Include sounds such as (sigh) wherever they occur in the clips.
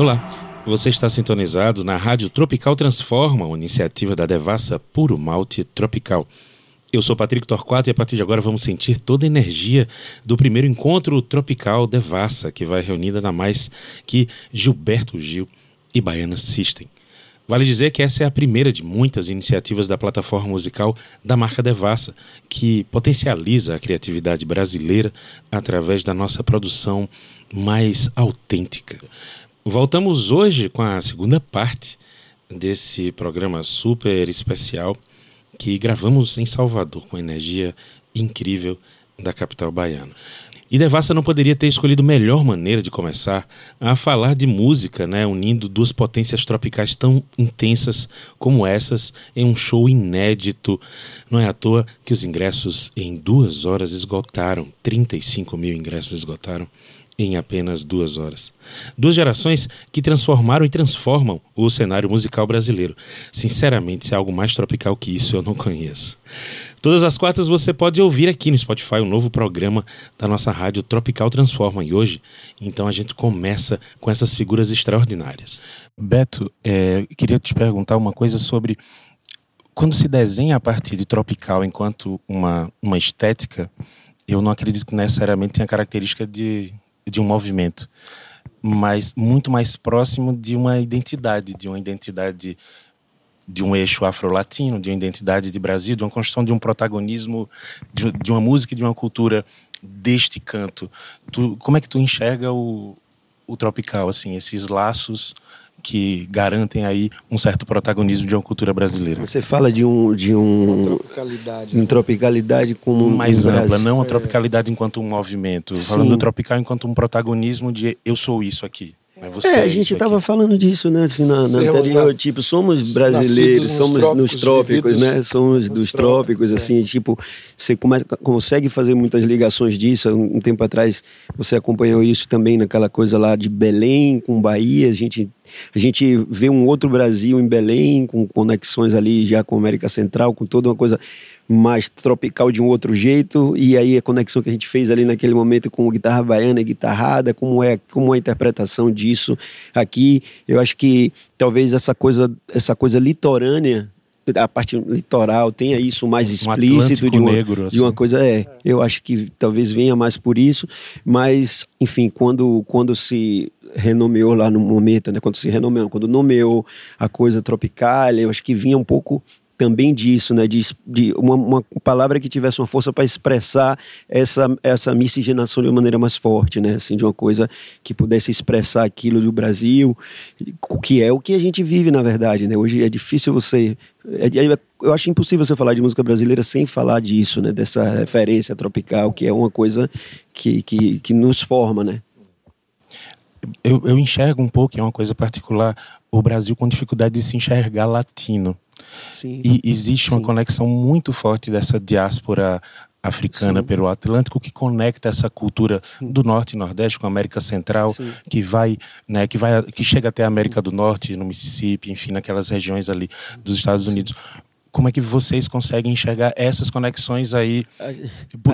Olá, você está sintonizado na Rádio Tropical Transforma, uma iniciativa da Devassa Puro Malte Tropical. Eu sou Patrick Torquato e a partir de agora vamos sentir toda a energia do primeiro encontro tropical Devassa, que vai reunir nada mais que Gilberto Gil e Baiana System. Vale dizer que essa é a primeira de muitas iniciativas da plataforma musical da marca Devassa, que potencializa a criatividade brasileira através da nossa produção mais autêntica. Voltamos hoje com a segunda parte desse programa super especial que gravamos em Salvador com energia incrível da capital baiana. E Devassa não poderia ter escolhido melhor maneira de começar a falar de música, né, unindo duas potências tropicais tão intensas como essas em um show inédito. Não é à toa que os ingressos em duas horas esgotaram, 35 mil ingressos esgotaram em apenas duas horas. Duas gerações que transformaram e transformam o cenário musical brasileiro. Sinceramente, se é algo mais tropical que isso, eu não conheço. Todas as quartas você pode ouvir aqui no Spotify um novo programa da nossa rádio Tropical Transforma. E hoje, então, a gente começa com essas figuras extraordinárias. Beto, é, queria te perguntar uma coisa sobre quando se desenha a partir de tropical enquanto uma, uma estética, eu não acredito que necessariamente tenha característica de de um movimento, mas muito mais próximo de uma identidade, de uma identidade de um eixo afro-latino, de uma identidade de Brasil, de uma construção de um protagonismo, de, de uma música e de uma cultura deste canto. Tu, como é que tu enxerga o, o tropical, assim, esses laços que garantem aí um certo protagonismo de uma cultura brasileira. Você fala de um de um uma tropicalidade, um tropicalidade como mais um ampla, não a tropicalidade é. enquanto um movimento, Sim. falando do tropical enquanto um protagonismo de eu sou isso aqui. Você é, a gente estava falando disso, né? Assim, na, na anterior, tipo, somos brasileiros, nos somos trópicos, nos trópicos, né? Somos dos trópicos, trópicos assim, é. tipo, você começa, consegue fazer muitas ligações disso. Um tempo atrás você acompanhou isso também naquela coisa lá de Belém com Bahia, a gente a gente vê um outro Brasil em Belém, com conexões ali já com a América Central, com toda uma coisa mais tropical de um outro jeito, e aí a conexão que a gente fez ali naquele momento com guitarra baiana e guitarrada, como é, como é a interpretação disso aqui, eu acho que talvez essa coisa, essa coisa litorânea a parte litoral tenha isso mais explícito um de uma, negro, assim. de uma assim. coisa é eu acho que talvez venha mais por isso mas enfim quando quando se renomeou lá no momento né quando se renomeou quando nomeou a coisa tropical eu acho que vinha um pouco também disso, né? De, de uma, uma, palavra que tivesse uma força para expressar essa, essa miscigenação de uma maneira mais forte, né? Assim, de uma coisa que pudesse expressar aquilo do Brasil, que é o que a gente vive, na verdade, né? Hoje é difícil você. É, é, eu acho impossível você falar de música brasileira sem falar disso, né? Dessa referência tropical, que é uma coisa que, que, que nos forma, né? Eu, eu enxergo um pouco, é uma coisa particular, o Brasil com dificuldade de se enxergar latino. Sim. E existe uma Sim. conexão muito forte dessa diáspora africana Sim. pelo Atlântico que conecta essa cultura Sim. do norte e nordeste com a América Central Sim. que vai né que vai que chega até a América do Norte no Mississippi enfim naquelas regiões ali dos Estados Unidos como é que vocês conseguem enxergar essas conexões aí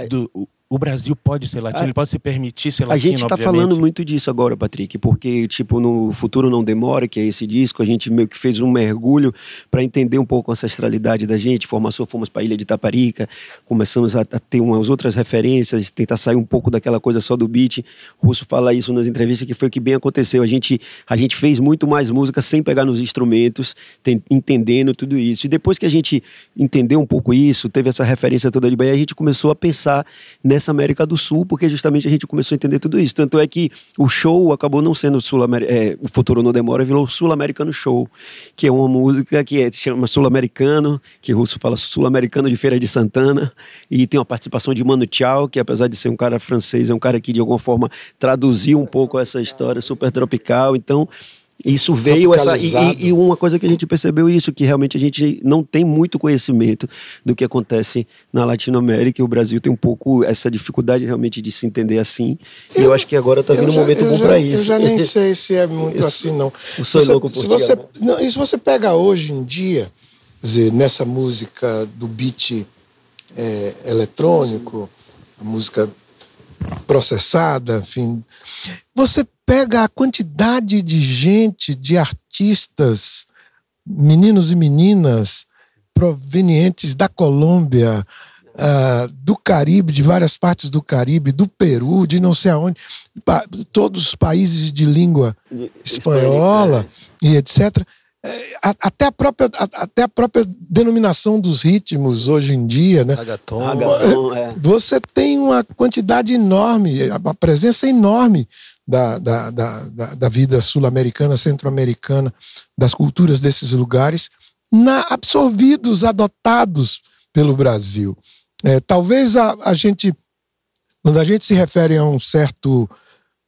do, o Brasil pode ser latino, a, ele pode se permitir ser latino, A gente está falando muito disso agora, Patrick, porque, tipo, no Futuro Não Demora, que é esse disco, a gente meio que fez um mergulho para entender um pouco a ancestralidade da gente. Formação, fomos para a Ilha de Taparica, começamos a, a, ter umas outras referências, tentar sair um pouco daquela coisa só do beat. O Russo fala isso nas entrevistas, que foi o que bem aconteceu. A gente, a gente fez muito mais música sem pegar nos instrumentos, tem, entendendo tudo isso. E depois que a gente entendeu um pouco isso, teve essa referência toda de Bahia, a gente começou a pensar nessa América do Sul, porque justamente a gente começou a entender tudo isso. Tanto é que o show acabou não sendo sul é, o Futuro Não Demora, virou Sul-Americano Show, que é uma música que é, chama Sul-Americano, que o russo fala Sul-Americano de Feira de Santana, e tem uma participação de Mano Tchau, que apesar de ser um cara francês, é um cara que de alguma forma traduziu um pouco essa história super tropical. Então, isso veio essa e, e, uma coisa que a gente percebeu isso que realmente a gente não tem muito conhecimento do que acontece na Latinoamérica e o Brasil tem um pouco essa dificuldade realmente de se entender assim. E eu acho que agora está vindo um momento bom para isso. Eu já nem (laughs) sei se é muito eu, assim não. Eu sou você, louco por se você, não, e se você pega hoje em dia, dizer, nessa música do beat é, eletrônico, a música processada, enfim, você pega a quantidade de gente, de artistas, meninos e meninas provenientes da Colômbia, uh, do Caribe, de várias partes do Caribe, do Peru, de não sei aonde, todos os países de língua espanhola e etc. É, até a, própria, até a própria denominação dos ritmos hoje em dia, né? Agaton, é. Você tem uma quantidade enorme, a presença enorme da, da, da, da vida sul-americana, centro-americana, das culturas desses lugares, na, absorvidos, adotados pelo Brasil. É, talvez a, a gente, quando a gente se refere a um certo,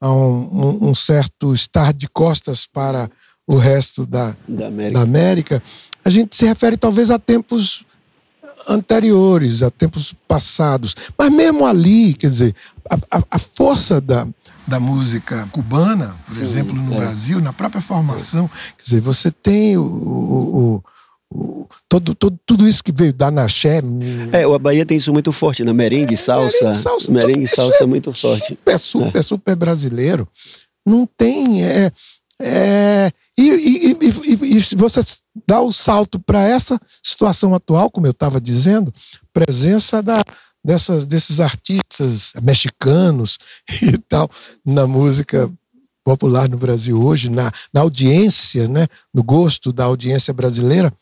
a um, um, um certo estar de costas para o resto da, da América. da, América. a gente se refere talvez a tempos anteriores, a tempos passados. Mas mesmo ali, quer dizer, a, a, a força da, da música cubana, por Sim, exemplo, no é. Brasil, na própria formação, é. quer dizer, você tem o, o, o, todo, todo, tudo isso que veio da Naxé. É, a Bahia tem isso muito forte, né? Merengue, é, salsa. Merengue, salsa, merengue, salsa é, muito forte. Super, super, super brasileiro. Não tem. É, é, e, e, e, e, você dá o salto para essa situação atual, como eu estava dizendo, presença da, dessas, desses artistas mexicanos (laughs) e tal na música popular no Brasil hoje, na, na audiência, né, no gosto da audiência brasileira,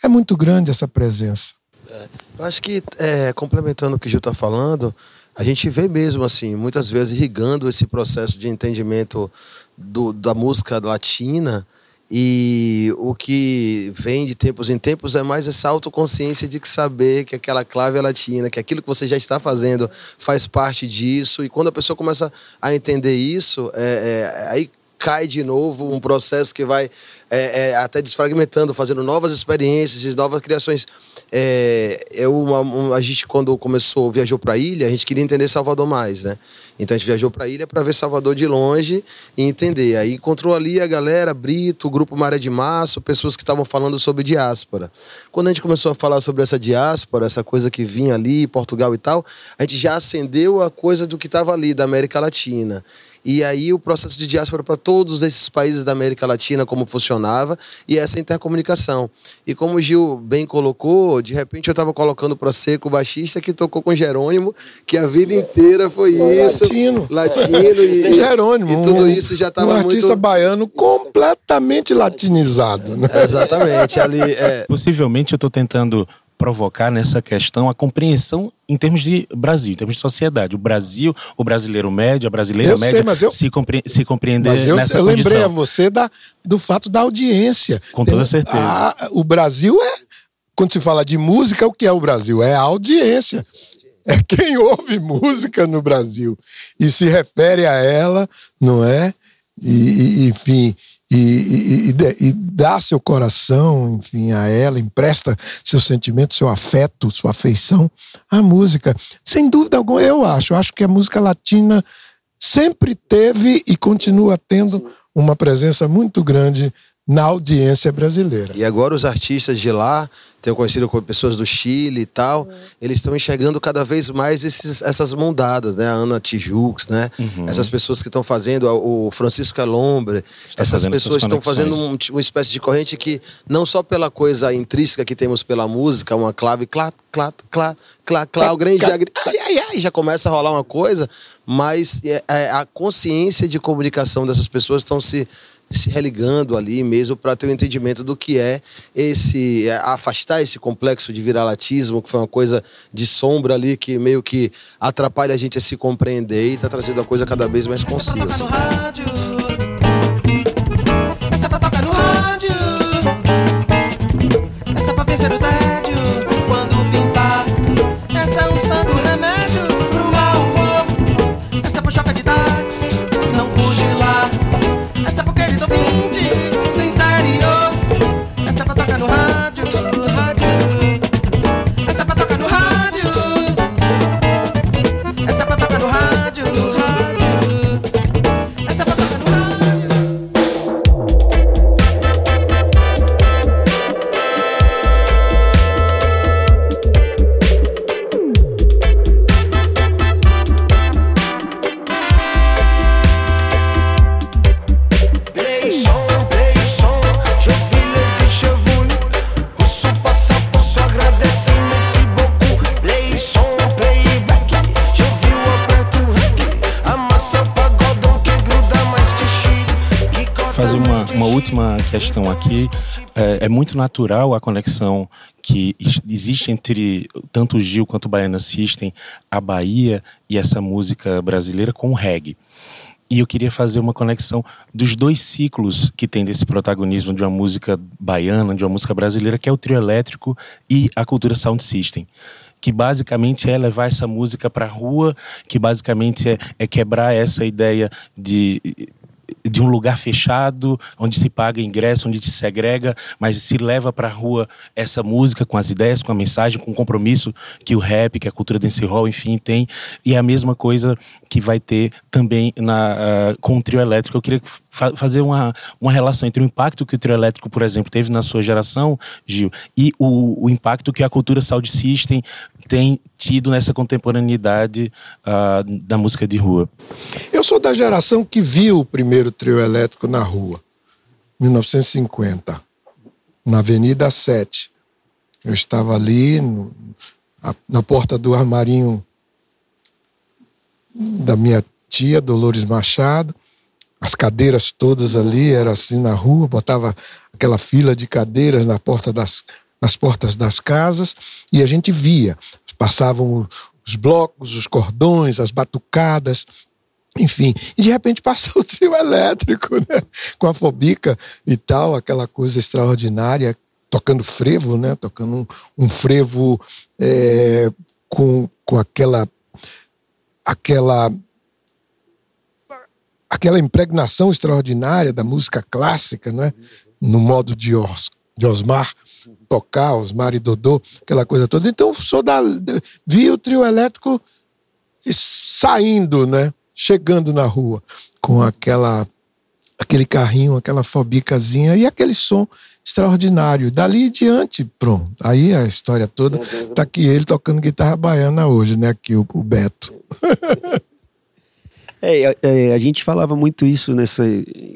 é muito grande essa presença. É, eu acho que, é, complementando o que o Gil está falando, a gente vê mesmo, assim, muitas vezes irrigando esse processo de entendimento do, da música latina e o que vem de tempos em tempos é mais essa autoconsciência de que saber que aquela clave é latina, que aquilo que você já está fazendo faz parte disso. E quando a pessoa começa a entender isso, é, é, aí cai de novo um processo que vai é, é, até desfragmentando, fazendo novas experiências, novas criações. É, eu, uma, a gente, quando começou, viajou para a ilha, a gente queria entender Salvador mais, né? Então a gente viajou para a ilha para ver Salvador de longe e entender. Aí encontrou ali a galera, Brito, o grupo Maré de Março, pessoas que estavam falando sobre diáspora. Quando a gente começou a falar sobre essa diáspora, essa coisa que vinha ali, Portugal e tal, a gente já acendeu a coisa do que estava ali, da América Latina. E aí o processo de diáspora para todos esses países da América Latina, como funcionava, e essa intercomunicação. E como o Gil bem colocou, de repente eu estava colocando para Seco, o baixista que tocou com Jerônimo, que a vida inteira foi isso. Latino. Latino e, (laughs) Jerônimo. E tudo isso já estava um artista muito... baiano completamente latinizado. Né? Exatamente. Ali, é... Possivelmente eu estou tentando provocar nessa questão a compreensão em termos de Brasil, em termos de sociedade. O Brasil, o brasileiro médio, a brasileira eu média sei, eu, se, compre se compreender mas eu, nessa eu condição. lembrei a você da, do fato da audiência. Com toda certeza. A, o Brasil é, quando se fala de música, o que é o Brasil? É a audiência. É quem ouve música no Brasil e se refere a ela, não é? E, e enfim, e, e, e, dá seu coração, enfim, a ela, empresta seu sentimento, seu afeto, sua afeição à música. Sem dúvida alguma, eu acho. Eu acho que a música latina sempre teve e continua tendo uma presença muito grande na audiência brasileira. E agora os artistas de lá, tenho conhecido com pessoas do Chile e tal, uhum. eles estão enxergando cada vez mais esses, essas mondadas, né? A Ana Tijux, né? Uhum. Essas pessoas que estão fazendo, o Francisco Alombre, Está essas pessoas estão fazendo um, uma espécie de corrente que não só pela coisa intrínseca que temos pela música, uma clave clá, clá, clá, clá, clá, o grande ai, ai, ai, já começa a rolar uma coisa, mas é, é, a consciência de comunicação dessas pessoas estão se se religando ali mesmo para ter o um entendimento do que é esse é, afastar esse complexo de viralatismo, que foi uma coisa de sombra ali que meio que atrapalha a gente a se compreender e está trazendo a coisa cada vez mais concisa. Essa questão aqui. É, é, muito natural a conexão que existe entre tanto o Gil quanto o Baiana System, a Bahia e essa música brasileira com o reggae. E eu queria fazer uma conexão dos dois ciclos que tem desse protagonismo de uma música baiana, de uma música brasileira, que é o trio elétrico e a cultura sound system que basicamente é levar essa música para a rua, que basicamente é, é, quebrar essa ideia de de um lugar fechado, onde se paga ingresso, onde se segrega, mas se leva para a rua essa música com as ideias, com a mensagem, com o compromisso que o rap, que a cultura dancehall, enfim, tem. E é a mesma coisa que vai ter também na, uh, com o trio elétrico. Eu queria fa fazer uma, uma relação entre o impacto que o trio elétrico, por exemplo, teve na sua geração, Gil, e o, o impacto que a cultura Sound System tem tido nessa contemporaneidade uh, da música de rua. Eu sou da geração que viu o primeiro trio elétrico na rua, 1950, na Avenida 7. Eu estava ali no, a, na porta do armarinho da minha tia, Dolores Machado. As cadeiras todas ali, era assim na rua, botava aquela fila de cadeiras na porta das, nas portas das casas e a gente via. Passavam os blocos, os cordões, as batucadas, enfim, e de repente passou o trio elétrico, né? Com a fobica e tal, aquela coisa extraordinária, tocando frevo, né? Tocando um, um frevo é, com, com aquela aquela aquela impregnação extraordinária da música clássica, não é? No modo de, Os, de Osmar tocar, Osmar e Dodô, aquela coisa toda. Então, sou da vi o trio elétrico saindo, né? Chegando na rua com aquela aquele carrinho, aquela fobicazinha e aquele som extraordinário. Dali em diante, pronto. Aí a história toda tá aqui ele tocando guitarra baiana hoje, né? Aqui o, o Beto. (laughs) É, é, a gente falava muito isso nessa,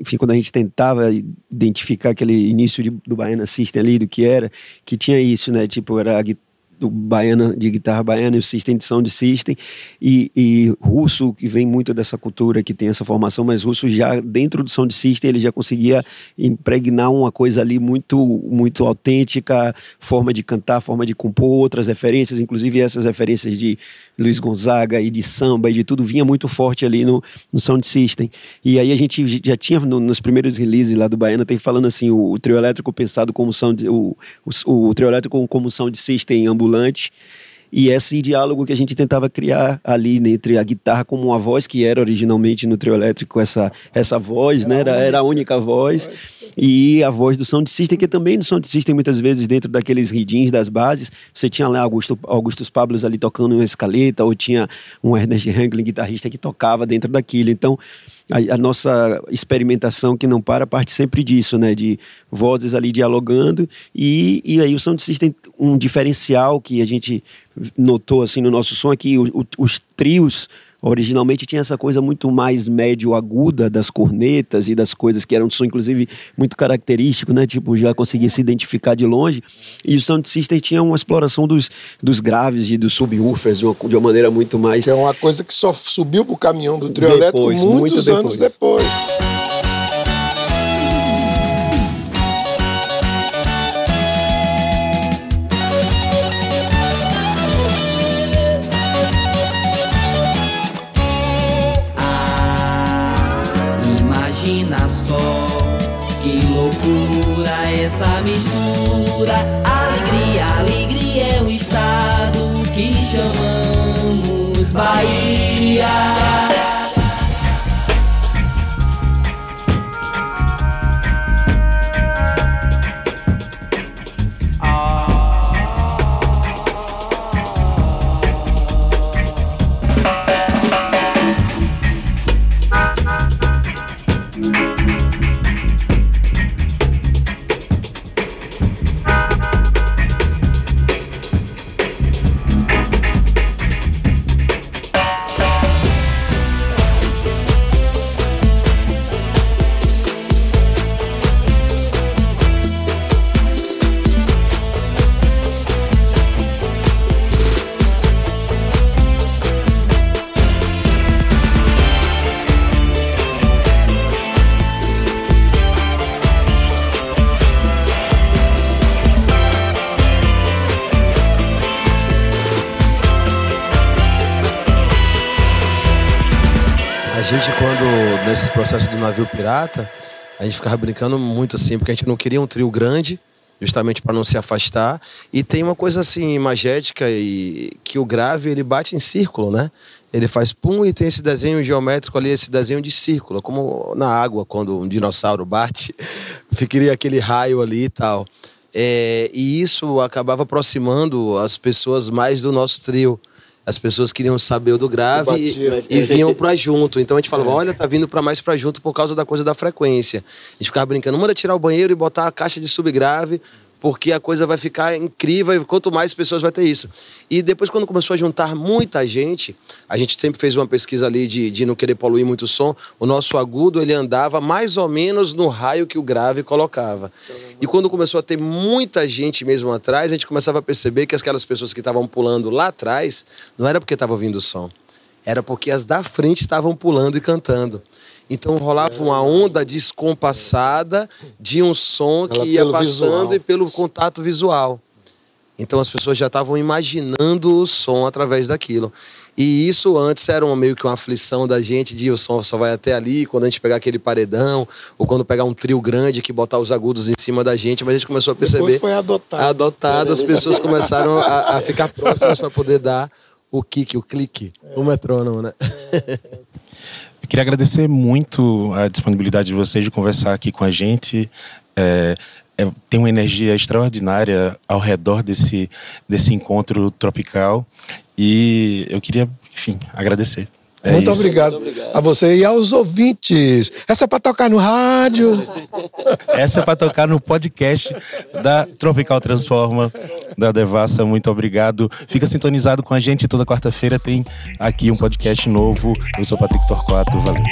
enfim, quando a gente tentava identificar aquele início de, do Baiana System ali, do que era, que tinha isso, né? Tipo, era a guitarra baiana, de guitarra baiana e o system de sound system e, e russo que vem muito dessa cultura que tem essa formação, mas russo já dentro do sound system ele já conseguia impregnar uma coisa ali muito muito autêntica, forma de cantar, forma de compor, outras referências, inclusive essas referências de Luiz Gonzaga e de samba e de tudo vinha muito forte ali no, no sound system. E aí a gente já tinha no, nos primeiros releases lá do baiana tem falando assim o, o trio elétrico pensado como sound o, o, o trio elétrico como sound system ambulante ambulante. E esse diálogo que a gente tentava criar ali entre a guitarra como uma voz, que era originalmente no trio elétrico essa, essa voz, era, né, era, era a única voz, e a voz do sound system, que também no sound system, muitas vezes, dentro daqueles ridins das bases, você tinha lá Augusto, Augustus Pablos ali tocando uma escaleta, ou tinha um Ernest Hanglin, guitarrista, que tocava dentro daquilo. Então, a, a, nossa experimentação que não para parte sempre disso, né? De vozes ali dialogando e, e aí o sound system um diferencial que a gente notou assim no nosso som é que o, o, os trios Originalmente tinha essa coisa muito mais médio-aguda das cornetas e das coisas que eram um som, inclusive, muito característico, né? Tipo, já conseguia se identificar de longe. E o Sound System tinha uma exploração dos, dos graves e dos subwoofers de uma, de uma maneira muito mais. Que é uma coisa que só subiu pro caminhão do trio elétrico muitos muito anos depois. Essa mistura. Alegria, alegria é o estado que chamamos Bahia. Gente, quando, nesse processo do navio pirata, a gente ficava brincando muito assim, porque a gente não queria um trio grande, justamente para não se afastar. E tem uma coisa assim, magética, e que o grave ele bate em círculo, né? Ele faz pum e tem esse desenho geométrico ali, esse desenho de círculo, como na água, quando um dinossauro bate, (laughs) ficaria aquele raio ali e tal. É, e isso acabava aproximando as pessoas mais do nosso trio as pessoas queriam saber do grave e, e, vinham para junto. Então a gente falava, olha, tá vindo para mais para junto por causa da coisa da frequência. A gente ficava brincando, manda tirar o banheiro e botar a caixa de subgrave porque a coisa vai ficar incrível e quanto mais pessoas vai ter isso. E depois, quando começou a juntar muita gente, a gente sempre fez uma pesquisa ali de, de não querer poluir muito o som, o nosso agudo ele andava mais ou menos no raio que o grave colocava. E quando começou a ter muita gente mesmo atrás, a gente começava a perceber que aquelas pessoas que estavam pulando lá atrás, não era porque estavam ouvindo o som, era porque as da frente estavam pulando e cantando. Então rolava uma onda descompassada de um som que ia passando visual. e pelo contato visual. Então as pessoas já estavam imaginando o som através daquilo. E isso antes era uma, meio que uma aflição da gente de o som só vai até ali, quando a gente pegar aquele paredão, ou quando pegar um trio grande que botar os agudos em cima da gente, mas a gente começou a perceber. Depois foi adotado. Adotado, as pessoas começaram a, a ficar próximas para poder dar o kick, o clique, é. o metrônomo, né? É. (laughs) Queria agradecer muito a disponibilidade de vocês de conversar aqui com a gente. É, é, tem uma energia extraordinária ao redor desse, desse encontro tropical. E eu queria, enfim, agradecer. É muito, obrigado muito, obrigado a você e aos ouvintes. Essa é para tocar no rádio. (laughs) Essa é para tocar no podcast da Tropical Transforma, da Devassa. Muito obrigado. Fica sintonizado com a gente. Toda quarta-feira tem aqui um podcast novo. Eu sou Patrick Torquato. Valeu.